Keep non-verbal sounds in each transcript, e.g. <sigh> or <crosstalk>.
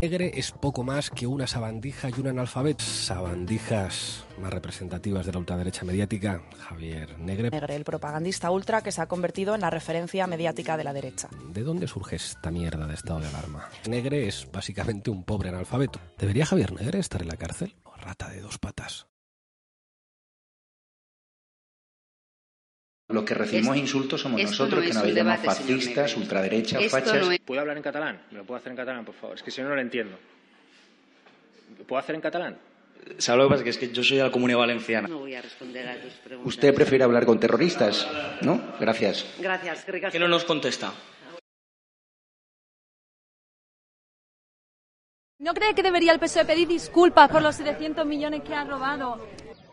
Negre es poco más que una sabandija y un analfabeto. Sabandijas más representativas de la ultraderecha mediática, Javier Negre. Negre, el propagandista ultra que se ha convertido en la referencia mediática de la derecha. ¿De dónde surge esta mierda de estado de alarma? Negre es básicamente un pobre analfabeto. ¿Debería Javier Negre estar en la cárcel? O rata de dos patas. Los que recibimos Esto- insultos somos nosotros, no que nos llamamos fascistas, ultraderechas, fachas. no es- ¿Puedo hablar en catalán? ¿Me lo puedo hacer en catalán, por favor? Es que si no, no lo entiendo. ¿Puedo hacer en catalán? ¿Sabes lo que pasa? Que es que yo soy de la Comunidad Valenciana. No voy a responder a tus preguntas. Usted prefiere hablar con terroristas, ¿no? Gracias. Gracias, ¿Qué no nos contesta? ¿No cree que debería el PSOE pedir disculpas por los 700 millones que ha robado?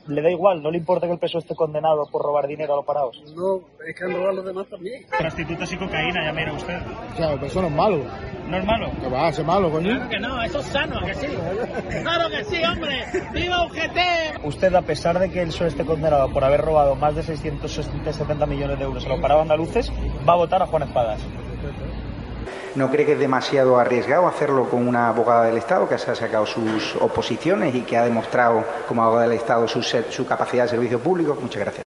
Le da igual, no le importa que el PSOE esté condenado por robar dinero a los parados. No, es que han robado los demás también. Prostitutas y cocaína, ya mira usted. Claro, pero eso no es malo. ¿No es malo? Que va a ser malo, coño. que no, eso es sano, que sí. ¡Claro que sí, hombre! ¡Viva UGT! Usted, a pesar de que el PSOE esté condenado por haber robado más de 670 millones de euros a los parados andaluces, va a votar a Juan Espadas. ¿No cree que es demasiado arriesgado hacerlo con una abogada del Estado que se ha sacado sus oposiciones y que ha demostrado como abogada del Estado su, capacidad de servicio público? Muchas gracias.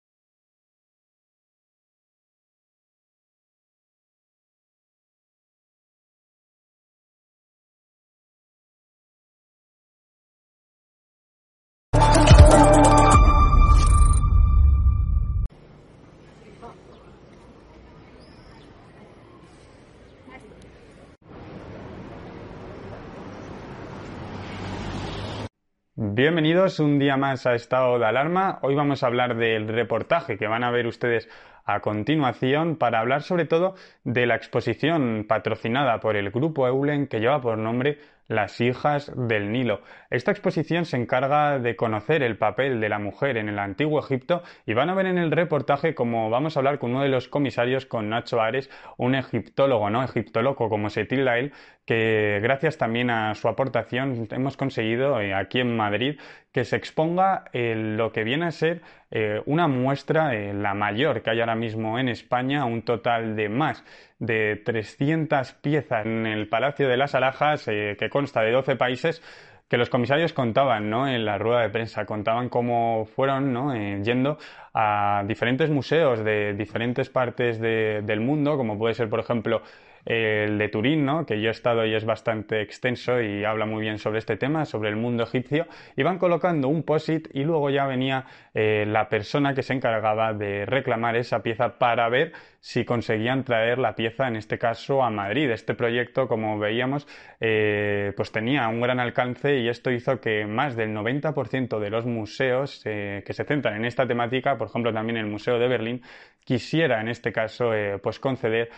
Bienvenidos un día más a Estado de Alarma. Hoy vamos a hablar del reportaje que van a ver ustedes a continuación para hablar sobre todo de la exposición patrocinada por el grupo Eulen que lleva por nombre Las hijas del Nilo. Esta exposición se encarga de conocer el papel de la mujer en el antiguo Egipto y van a ver en el reportaje como vamos a hablar con uno de los comisarios, con Nacho Ares, un egiptólogo, ¿no? Egiptoloco como se tilda él, que gracias también a su aportación hemos conseguido eh, aquí en Madrid que se exponga eh, lo que viene a ser eh, una muestra, eh, la mayor que hay ahora mismo en España, un total de más de 300 piezas en el Palacio de las Alhajas, eh, que consta de 12 países, que los comisarios contaban, ¿no? En la rueda de prensa, contaban cómo fueron, ¿no? Yendo a diferentes museos de diferentes partes de- del mundo, como puede ser, por ejemplo, el de Turín, ¿no? que yo he estado y es bastante extenso y habla muy bien sobre este tema, sobre el mundo egipcio, y van colocando un POSIT y luego ya venía eh, la persona que se encargaba de reclamar esa pieza para ver si conseguían traer la pieza, en este caso, a Madrid. Este proyecto, como veíamos, eh, pues tenía un gran alcance y esto hizo que más del 90% de los museos eh, que se centran en esta temática, por ejemplo también el Museo de Berlín, quisiera en este caso pues conceder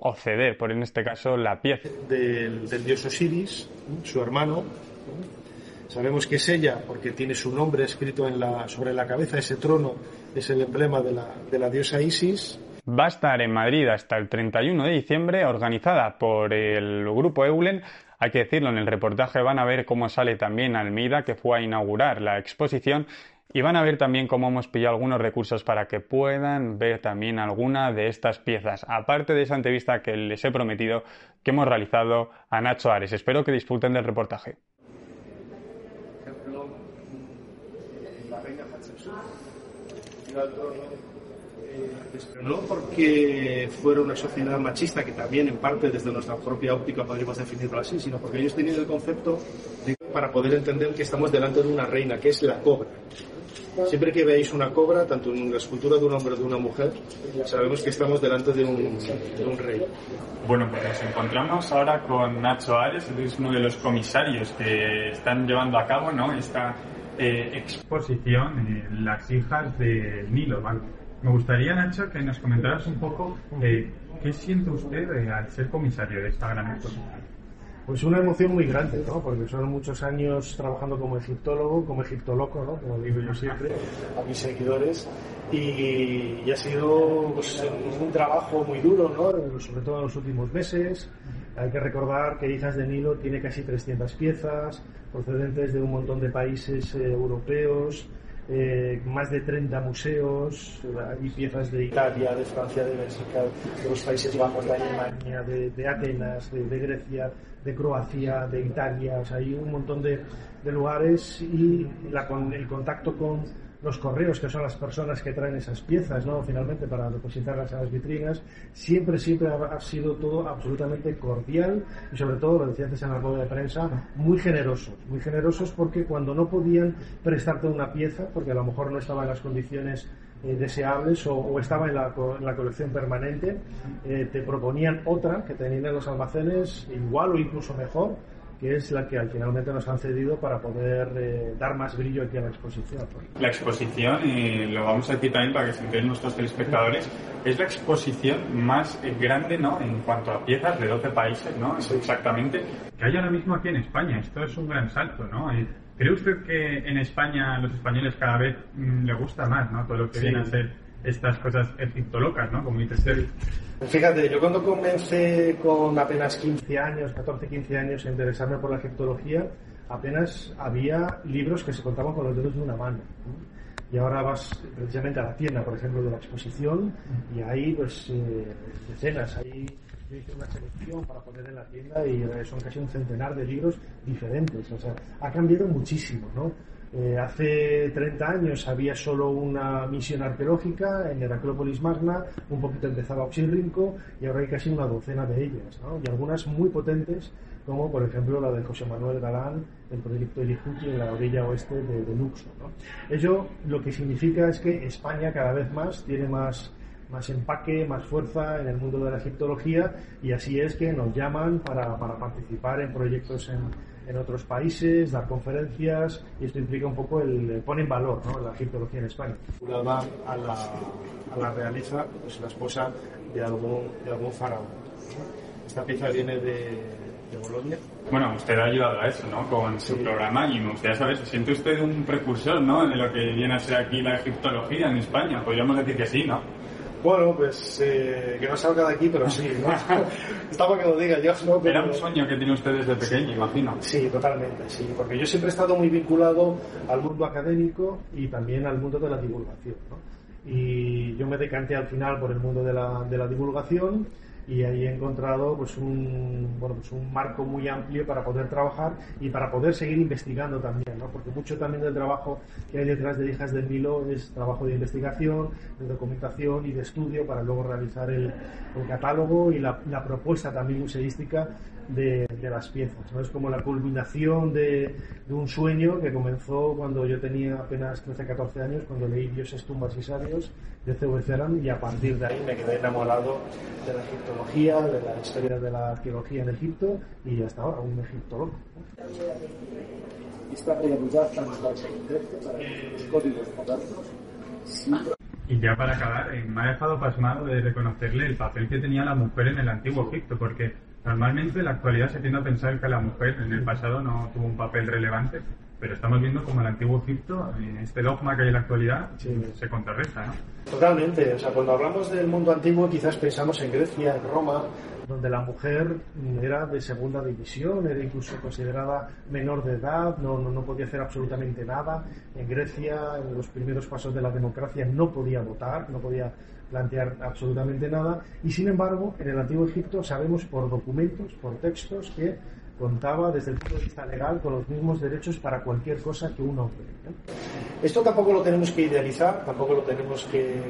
o por en este caso, la pieza. del, del dios Osiris, su hermano. Sabemos que es ella porque tiene su nombre escrito en la, sobre la cabeza, ese trono es el emblema de la, de la diosa Isis. Va a estar en Madrid hasta el 31 de diciembre, organizada por el grupo Eulen. Hay que decirlo, en el reportaje van a ver cómo sale también Almeida, que fue a inaugurar la exposición, y van a ver también cómo hemos pillado algunos recursos para que puedan ver también alguna de estas piezas, aparte de esa entrevista que les he prometido que hemos realizado a Nacho Ares. Espero que disfruten del reportaje. No porque fuera una sociedad machista, que también en parte desde nuestra propia óptica podríamos definirlo así, sino porque ellos tenían el concepto para poder entender que estamos delante de una reina, que es la cobra. Siempre que veáis una cobra, tanto en la escultura de un hombre o de una mujer, sabemos que estamos delante de un, de un rey. Bueno, pues nos encontramos ahora con Nacho Ares, él es uno de los comisarios que están llevando a cabo ¿no? esta eh, exposición, Las hijas del Nilo. Me gustaría, Nacho, que nos comentaras un poco eh, ¿Qué siente usted eh, al ser comisario de esta gran exposición? Pues una emoción muy grande, ¿no? Porque son muchos años trabajando como egiptólogo, como egiptoloco, ¿no? Como digo yo siempre a mis seguidores. Y, y ha sido pues, un trabajo muy duro, ¿no? Sobre todo en los últimos meses. Hay que recordar que Hijas de Nilo tiene casi 300 piezas, procedentes de un montón de países eh, europeos, eh, más de 30 museos, hay piezas de Italia, de Francia, de Bélgica, de los Países Bajos, de Alemania, de, de Atenas, de, de, Grecia, de Croacia, de Italia, o sea, hay un montón de, de lugares y la, con, el contacto con los correos, que son las personas que traen esas piezas, ¿no? Finalmente, para depositarlas en las vitrinas, siempre, siempre ha, sido todo absolutamente cordial y sobre todo, lo decía antes en la rueda de prensa, muy generosos. Muy generosos porque cuando no podían prestarte una pieza, porque a lo mejor no estaba en las condiciones eh, deseables o, estaba en la, en la colección permanente, eh, te proponían otra que tenían en los almacenes igual o incluso mejor que es la que al finalmente nos han cedido para poder eh, dar más brillo aquí a la exposición. La exposición, y lo vamos a decir también para que se enteren nuestros telespectadores, es la exposición más grande ¿no? en cuanto a piezas de 12 países, ¿no? Sí. exactamente, que hay ahora mismo aquí en España. Esto es un gran salto, ¿no? ¿Cree usted que en España a los españoles cada vez mmm, le gusta más ¿no? todo lo que sí. viene a ser estas cosas egiptolocas, ¿no? Como dice usted. Fíjate, yo cuando comencé con apenas 15 años, 14, 15 años a interesarme por la egiptología, apenas había libros que se contaban con los dedos de una mano. Y ahora vas precisamente a la tienda, por ejemplo, de la exposición, y hay pues eh, decenas, hay yo hice una selección para poner en la tienda y son casi un centenar de libros diferentes. O sea, ha cambiado muchísimo, ¿no? Eh, hace 30 años había solo una misión arqueológica en Heraclópolis Magna, un poquito empezaba Oxirrinco y ahora hay casi una docena de ellas, ¿no? y algunas muy potentes, como por ejemplo la de José Manuel Galán, el proyecto Elijuti en la orilla oeste de, de Luxo. ¿no? Ello lo que significa es que España cada vez más tiene más más empaque, más fuerza en el mundo de la egiptología y así es que nos llaman para, para participar en proyectos en, en otros países, dar conferencias y esto implica un poco el pone en valor ¿no? la egiptología en España. A la, a la realiza pues, la esposa de algún, de algún faraón. Esta pieza viene de, de Bolonia. Bueno, usted ha ayudado a eso, ¿no? Con su sí. programa y me gustaría saber, ¿se siente usted un precursor, ¿no? De lo que viene a ser aquí la egiptología en España. Podríamos decir que sí, ¿no? Bueno, pues eh, que no salga de aquí, pero sí, ¿no? <laughs> Está para que lo diga yo, ¿no? Pero... Era un sueño que tiene usted desde pequeño, imagino. Sí, totalmente, sí, porque yo siempre he estado muy vinculado al mundo académico y también al mundo de la divulgación, ¿no? Y yo me decanté al final por el mundo de la, de la divulgación y ahí he encontrado pues un bueno pues un marco muy amplio para poder trabajar y para poder seguir investigando también ¿no? porque mucho también del trabajo que hay detrás de hijas del Nilo es trabajo de investigación de documentación y de estudio para luego realizar el, el catálogo y la, la, propuesta también museística de, de, las piezas ¿no? es como la culminación de, de, un sueño que comenzó cuando yo tenía apenas 13 14 años cuando leí Dioses, tumbas y sabios de C.V. Ceran y a partir de ahí me quedé enamorado de la egiptología, de la historia de la arqueología en Egipto y hasta ahora un egiptólogo. Y ya para acabar, eh, me ha dejado pasmado de reconocerle el papel que tenía la mujer en el antiguo Egipto, porque normalmente en la actualidad se tiende a pensar que la mujer en el pasado no tuvo un papel relevante, pero estamos viendo como el antiguo Egipto, este dogma que hay en la actualidad, sí. se contrarresta, ¿no? Totalmente, o sea, cuando hablamos del mundo antiguo quizás pensamos en Grecia, en Roma, donde la mujer era de segunda división, era incluso considerada menor de edad, no, no, no podía hacer absolutamente nada. En Grecia, en los primeros pasos de la democracia, no podía votar, no podía plantear absolutamente nada. Y sin embargo, en el antiguo Egipto sabemos por documentos, por textos, que contaba desde el punto de vista legal con los mismos derechos para cualquier cosa que un hombre. Esto tampoco lo tenemos que idealizar, tampoco lo tenemos que,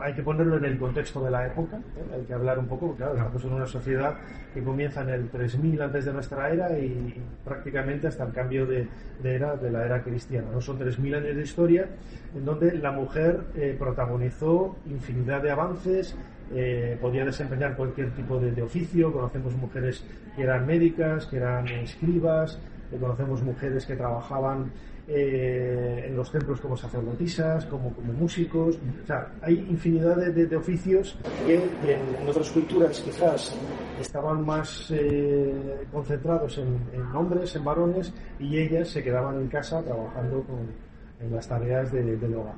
hay que ponerlo en el contexto de la época, hay que hablar un poco, claro, estamos en una sociedad que comienza en el 3000 antes de nuestra era y, prácticamente hasta el cambio de, de, era de la era cristiana. ¿no? Son 3000 años de historia en donde la mujer eh, protagonizó infinidad de avances, eh, podía desempeñar cualquier tipo de, oficio. Conocemos mujeres que eran médicas, que eran escribas, conocemos mujeres que trabajaban eh, en los templos como sacerdotisas, como, como músicos. O sea, hay infinidad de, de, oficios que en, otras culturas quizás estaban más eh, concentrados en, en, hombres, en varones, y ellas se quedaban en casa trabajando con, en las tareas de, del hogar.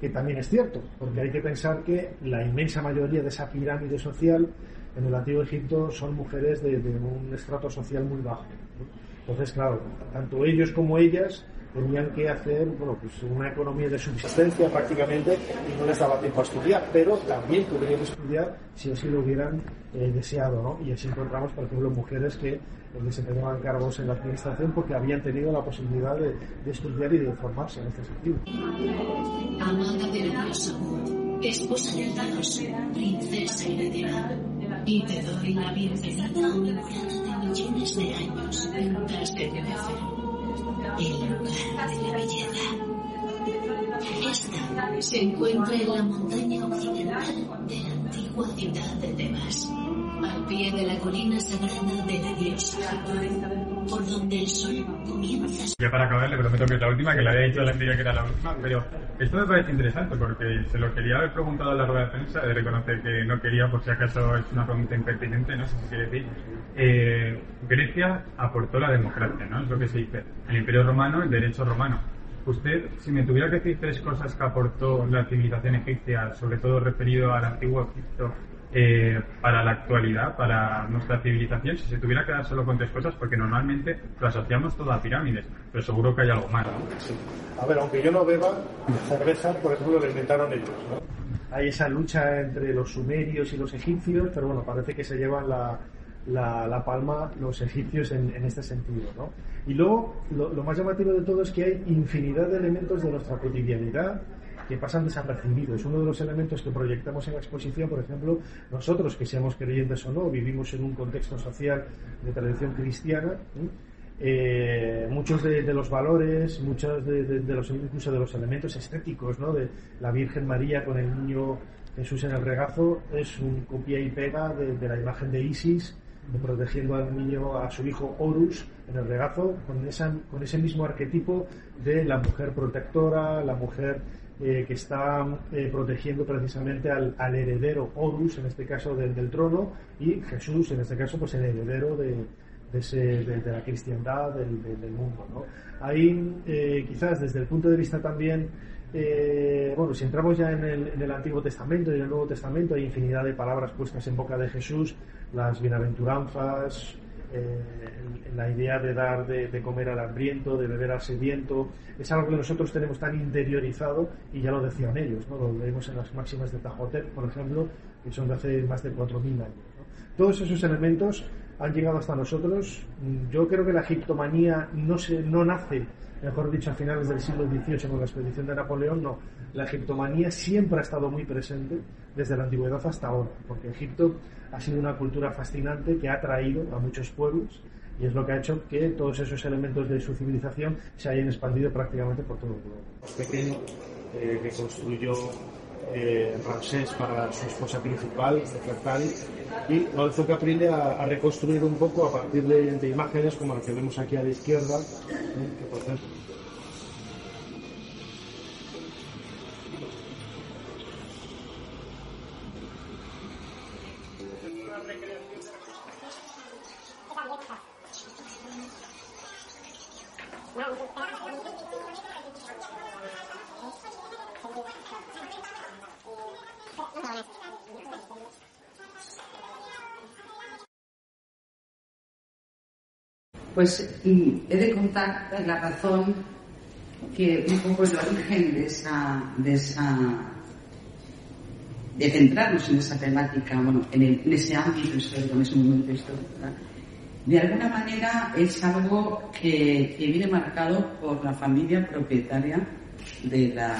Que también es cierto, porque hay que pensar que la inmensa mayoría de esa pirámide social en el antiguo Egipto son mujeres de, un estrato social muy bajo. Entonces, claro, tanto ellos como ellas tenían que hacer bueno, pues una economía de subsistencia prácticamente y no les daba tiempo a estudiar, pero también podrían estudiar si así lo hubieran eh, deseado. ¿no? Y así encontramos, por ejemplo, mujeres que eh, desempeñaban cargos en la administración porque habían tenido la posibilidad de, estudiar y de formarse en este sentido. Amada del esposa del princesa y te doy la bienvenida a mi morada de millones de años, ventas de Neferu el lugar de la belleza. Esta se encuentra en la montaña occidental de la antigua ciudad de Tebas, al pie de la colina sagrada de la diosa por donde el sol comienza. Ya para acabar, le prometo que es la última, que le había dicho la anterior que era la última, pero esto me parece interesante porque se lo quería haber preguntado en la rueda de prensa, de reconocer que no quería, por si acaso es una pregunta impertinente, no sé si quiere decir. Eh, Grecia aportó la democracia, ¿no? Es lo que se dice. El Imperio Romano, el derecho romano. Usted, si me tuviera que decir tres cosas que aportó la civilización egipcia, sobre todo referido al antiguo Egipto, eh, para la actualidad, para nuestra civilización, si se tuviera que dar solo con tres cosas, porque normalmente lo asociamos todo a pirámides, pero seguro que hay algo más. ¿no? A ver, aunque yo no beba, cerveza, por ejemplo, lo inventaron ellos. ¿no? Hay esa lucha entre los sumerios y los egipcios, pero bueno, parece que se llevan la, la, la palma los egipcios en, en este sentido. ¿no? Y luego, lo, lo más llamativo de todo es que hay infinidad de elementos de nuestra cotidianidad que pasan desapercibidos. Uno de los elementos que proyectamos en la exposición, por ejemplo, nosotros que seamos creyentes o no, vivimos en un contexto social de tradición cristiana, eh, muchos de, los valores, muchos de, de, de, los incluso de los elementos estéticos, ¿no? De la Virgen María con el niño Jesús en el regazo es un copia y pega de, la imagen de Isis protegiendo al niño, a su hijo Horus en el regazo, con, esa, con ese mismo arquetipo de la mujer protectora, la mujer eh, que está eh, protegiendo precisamente al, al, heredero Horus, en este caso del, del, trono, y Jesús, en este caso, pues el heredero de, de, ese, de, de la cristiandad del, del mundo. ¿no? Ahí, eh, quizás desde el punto de vista también, eh, bueno, si entramos ya en el, en el, Antiguo Testamento y en el Nuevo Testamento, hay infinidad de palabras puestas en boca de Jesús, las bienaventuranzas, eh, la idea de dar de, comer al hambriento, de beber al sediento, es algo que nosotros tenemos tan interiorizado y ya lo decían ellos, ¿no? lo leemos en las máximas de Tajotep, por ejemplo, que son de hace más de 4.000 años. ¿no? Todos esos elementos han llegado hasta nosotros. Yo creo que la egiptomanía no, se, no nace, mejor dicho, a finales del siglo XVIII con la expedición de Napoleón, no. La egiptomanía siempre ha estado muy presente desde la antigüedad hasta ahora, porque Egipto ha sido una cultura fascinante que ha atraído a muchos pueblos y es lo que ha hecho que todos esos elementos de su civilización se hayan expandido prácticamente por todo el globo. Pequeño eh, que construyó eh, Ramsés para su esposa principal, Nefertari, y Lorenzo Caprile a, a, reconstruir un poco a partir de, de, imágenes como la que vemos aquí a la izquierda, eh, que por Pues he de contar la razón que un poco el origen de esa, de centrarnos en esa temática, bueno, en, el, ese ámbito histórico, en ese momento histórico, ¿verdad? De alguna manera es algo que, viene marcado por la familia propietaria de la,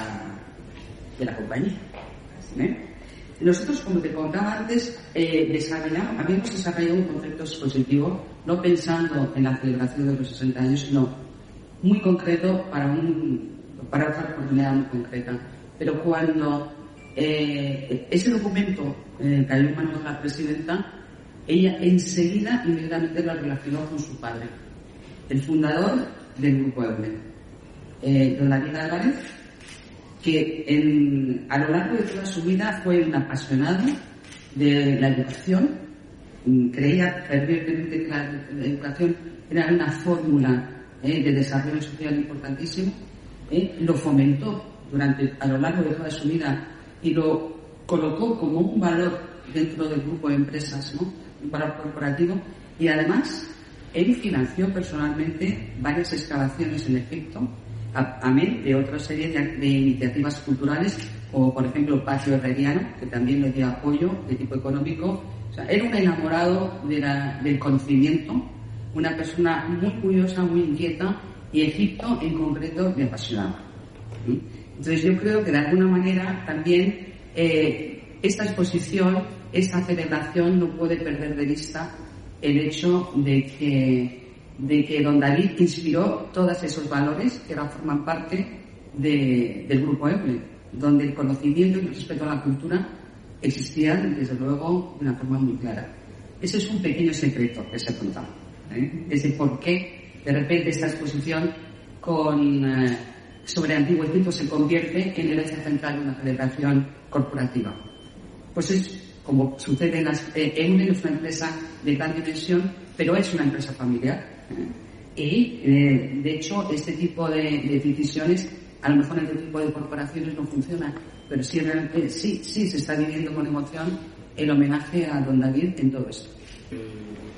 de la compañía. ¿eh? Nosotros, como te contaba antes, eh, habíamos desarrollado un concepto expositivo, no pensando en la celebración de los 60 años, sino muy concreto para, un, para otra oportunidad muy concreta. Pero cuando eh, ese documento eh, en manos de la presidenta, ella enseguida, inmediatamente lo relacionó con su padre. el fundador del Grupo Euler, eh, don David Álvarez, que a lo largo de toda su vida fue un apasionado de la educación, mm, creía fervientemente que la, la educación era una fórmula eh, de desarrollo social importantísimo, eh, lo fomentó durante, a lo largo de toda su vida y lo colocó como un valor dentro del grupo de empresas, ¿no? Un valor corporativo, y además él financió personalmente varias excavaciones en Egipto, amén de otra serie de, de, iniciativas culturales, como por ejemplo Patio Herreriano, que también le dio apoyo de tipo económico. O sea, era un enamorado de la, del conocimiento, una persona muy curiosa, muy inquieta, y Egipto en concreto le apasionaba. Entonces yo creo que de alguna manera también eh, esta exposición, esta celebración no puede perder de vista el hecho de que, de que don David inspiró todos esos valores que ahora forman parte de, del grupo EPLE, donde el conocimiento y el respeto a la cultura existían desde luego de una forma muy clara. Ese es un pequeño secreto que se ha contado. ¿eh? Es de por qué de repente esta exposición con, eh, sobre Antiguo Egipto se convierte en el eje central de una celebración corporativa. Pues es como sucede en las... Eh, Eulen es una empresa de gran dimensión, pero es una empresa familiar. ¿eh? Y, eh, de hecho, este tipo de, de, decisiones, a lo mejor en este tipo de corporaciones no funciona, pero sí, realmente, sí, sí se está viviendo con emoción el homenaje a don David en todo esto.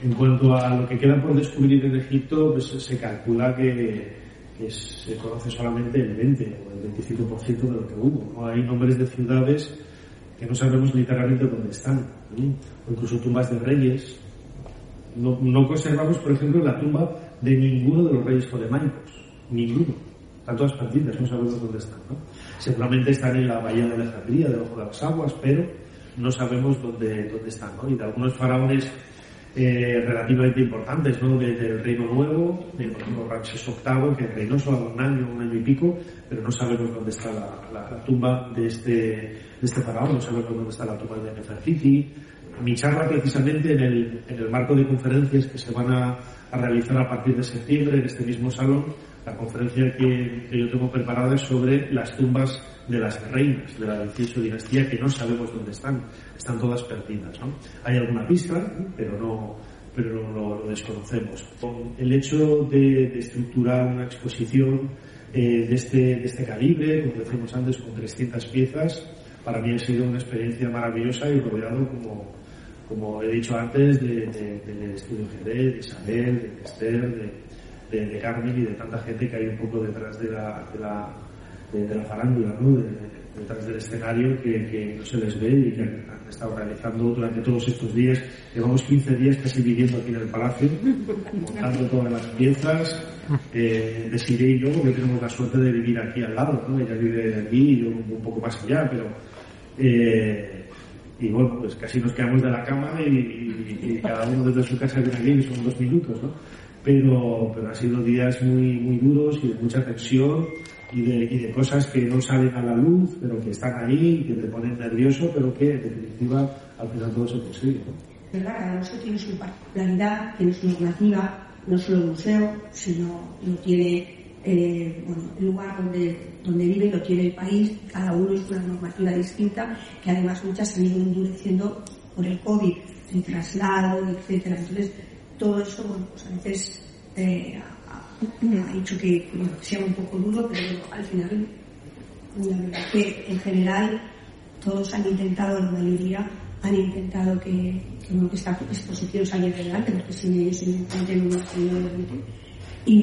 En cuanto a lo que queda por descubrir en Egipto, pues se calcula que, que se conoce solamente el 20 o el 25% de lo que hubo. ¿no? Hay nombres de ciudades que no sabemos literalmente dónde están, ¿no? o incluso tumbas de reyes. No, no, conservamos, por ejemplo, la tumba de ninguno de los reyes polemaicos, ninguno. Están todas perdidas, no sabemos dónde están. ¿no? Seguramente están en la bahía de Alejandría, debajo de las aguas, pero no sabemos dónde, dónde están. ¿no? Y de algunos faraones eh, relativamente importantes, ¿no? Desde el Reino Nuevo, de, por ejemplo, VIII, que reinó solo un año, un año y pico, pero no sabemos dónde está la tumba de este, de este faraón, no sabemos dónde está la tumba de Nefertiti. Mi charla, precisamente, en el, en el marco de conferencias que se van a, a realizar a partir de septiembre en este mismo salón, la conferencia que, que, yo tengo preparada es sobre las tumbas de las reinas de la 18 dinastía que no sabemos dónde están, están todas perdidas. ¿no? Hay alguna pista, pero no, pero lo, lo desconocemos. El hecho de, de estructurar una exposición eh, de, este, de este calibre, como decíamos antes, con 300 piezas, para mí ha sido una experiencia maravillosa y rodeado, como, como he dicho antes, de, de, del estudio GD, de Isabel, de Esther, de, de, de, Carmen y de tanta gente que hay un poco detrás de la, de la, de, de la farándula, ¿no? detrás del escenario que, que, no se les ve y que han, han, estado realizando durante todos estos días. Llevamos 15 días casi viviendo aquí en el palacio, <laughs> montando todas las piezas. Eh, y yo, porque tenemos la suerte de vivir aquí al lado, ¿no? ella vive aquí y yo un poco más allá, pero eh, y bueno, pues casi nos quedamos de la cama y, y, y cada uno desde su casa viene aquí son dos minutos, ¿no? Pero, pero han sido días muy, muy duros y de mucha tensión y de, y de, cosas que no salen a la luz, pero que están ahí, que te ponen nervioso, pero que en definitiva al final todo se consigue. ¿Verdad? Cada museo tiene su particularidad, tiene su normativa, no solo el museo, sino lo tiene eh, bueno, el lugar donde, donde vive, lo tiene el país, cada uno es una normativa distinta, que además muchas se han ido endureciendo por el COVID, el traslado, etcétera. Entonces, todo eso, bueno, pues a veces eh, ha hecho que, bueno, sea un poco duro, pero bueno, al final, la verdad que en general todos han intentado, la mayoría han intentado que, que, bueno, que esta exposición salga adelante, porque sin ellos evidentemente no hubiera tenido adelante. Y,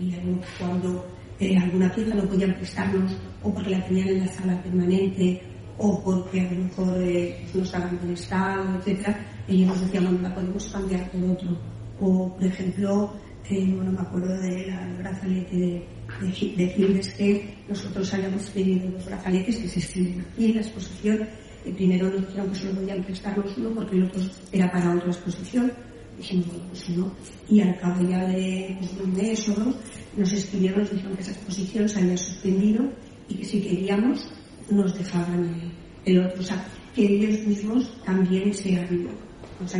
y cuando eh, alguna pieza no podían prestarnos, o porque la tenían en la sala permanente, o porque a lo mejor eh, no estaban en estado, etcétera, ellos nos decían, bueno, la podemos cambiar por otro o por ejemplo, eh, bueno, me acuerdo del brazalete de, de, de Gildes que nosotros habíamos pedido dos brazaletes que se extienden aquí en la exposición. Primero nos dijeron que solo podían prestarnos uno porque el otro era para otra exposición. Dijimos, pues. Y al cabo ya de pues, un mes o dos, nos escribieron, nos dijeron que esa exposición se había suspendido y que si queríamos nos dejaban el, otro. O sea, que ellos mismos también se han, nos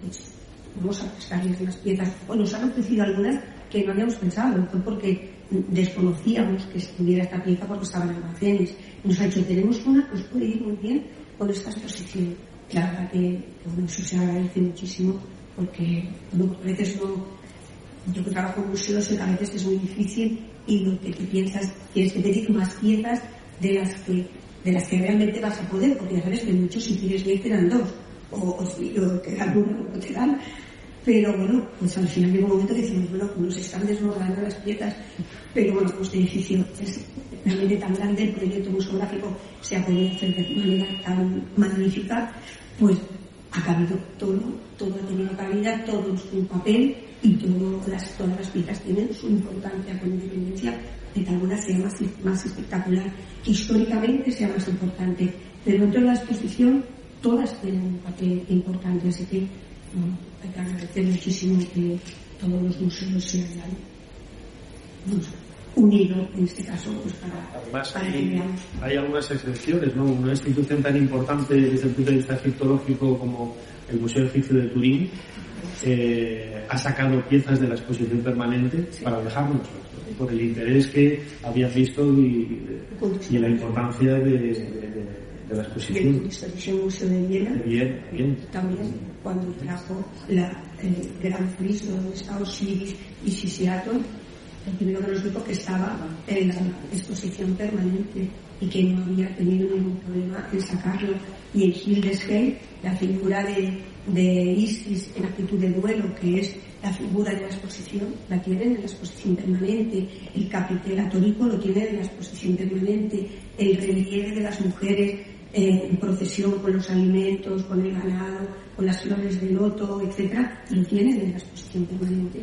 pues, vamos a prestarles las piezas. O nos han ofrecido algunas que no habíamos pensado, fue porque desconocíamos que estuviera esta pieza porque estaba en almacenes. Nos ha dicho, tenemos una que puede ir muy bien con esta exposición. La verdad que, eso se agradece muchísimo porque a veces no, yo que trabajo en museos a veces es muy difícil y lo que tú piensas quieres que pedir más piezas de las que de las que realmente vas a poder, porque ya sabes que muchos si quieres bien te dan dos, o, te dan pero bueno, pues al final llega un momento que decimos, bueno, nos están desbordando las piezas, pero bueno, pues este edificio es realmente tan grande, el proyecto museográfico se ha podido hacer de manera tan magnífica, pues ha cabido todo, todo ha tenido cabida, todo en su papel y todo las, todas las piezas tienen su importancia con independencia. De que alguna sea más, más espectacular, que históricamente sea más importante, pero dentro de la exposición todas tienen un papel importante, así que bueno, hay que agradecer muchísimo que todos los museos se hayan unido en este caso pues para, Además, para hay, que hay algunas excepciones, ¿no? Una institución tan importante desde el punto de vista egiptológico como el Museo Egipcio de Turín eh, ha sacado piezas de la exposición permanente para dejarnos por el interés que habían visto y, y la importancia de, de- de- de la del exposición. Historische Museo de Viena bien. también cuando trajo la, el gran friso está Osiris y Sisiato, el primero que nos dijo que estaba en la exposición permanente y que no había tenido ningún problema en sacarlo. Y en Hildesheim, la figura de, de Isis en actitud de duelo, que es la figura de la exposición, la tienen en la exposición permanente. El capitel atórico lo tiene en la exposición permanente. El relieve de las mujeres eh, en procesión con los alimentos, con el ganado, con las flores de loto, etcétera, lo tienen en la exposición permanente.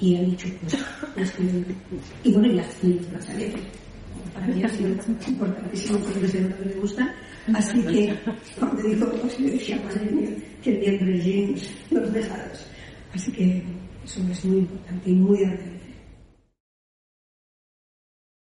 Y han dicho, pues, <laughs> que- y bueno, y las, brazaletes. Para mí ha sido importantísimo porque es lo que me gusta. Así que, cuando dijo pues, yo decía, madre mía, que bien Regine los dejados. Así que eso es muy importante y muy agradecido.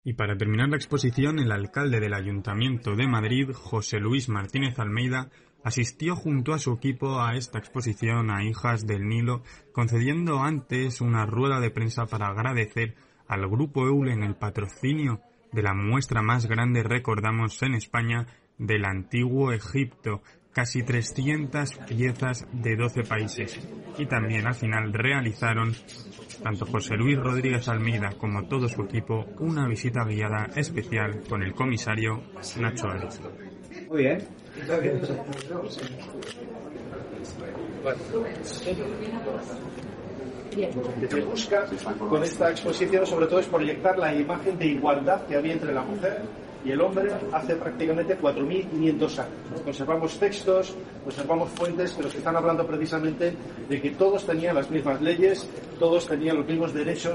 Y para terminar la exposición, el alcalde del Ayuntamiento de Madrid, José Luis Martínez Almeida, asistió junto a su equipo a esta exposición a Hijas del Nilo, concediendo antes una rueda de prensa para agradecer al Grupo Eulen el patrocinio de la muestra más grande, recordamos, en España del antiguo Egipto, casi 300 piezas de 12 países. Y también al final realizaron tanto José Luis Rodríguez Almeida como todo su equipo una visita guiada especial con el comisario Nacho Ares. Muy bien. Lo que se busca con esta exposición sobre todo es proyectar la imagen de igualdad que había entre la mujer y el hombre hace prácticamente 4.500 años. Conservamos textos, conservamos fuentes que están hablando precisamente de que todos tenían las mismas leyes, todos tenían los mismos derechos.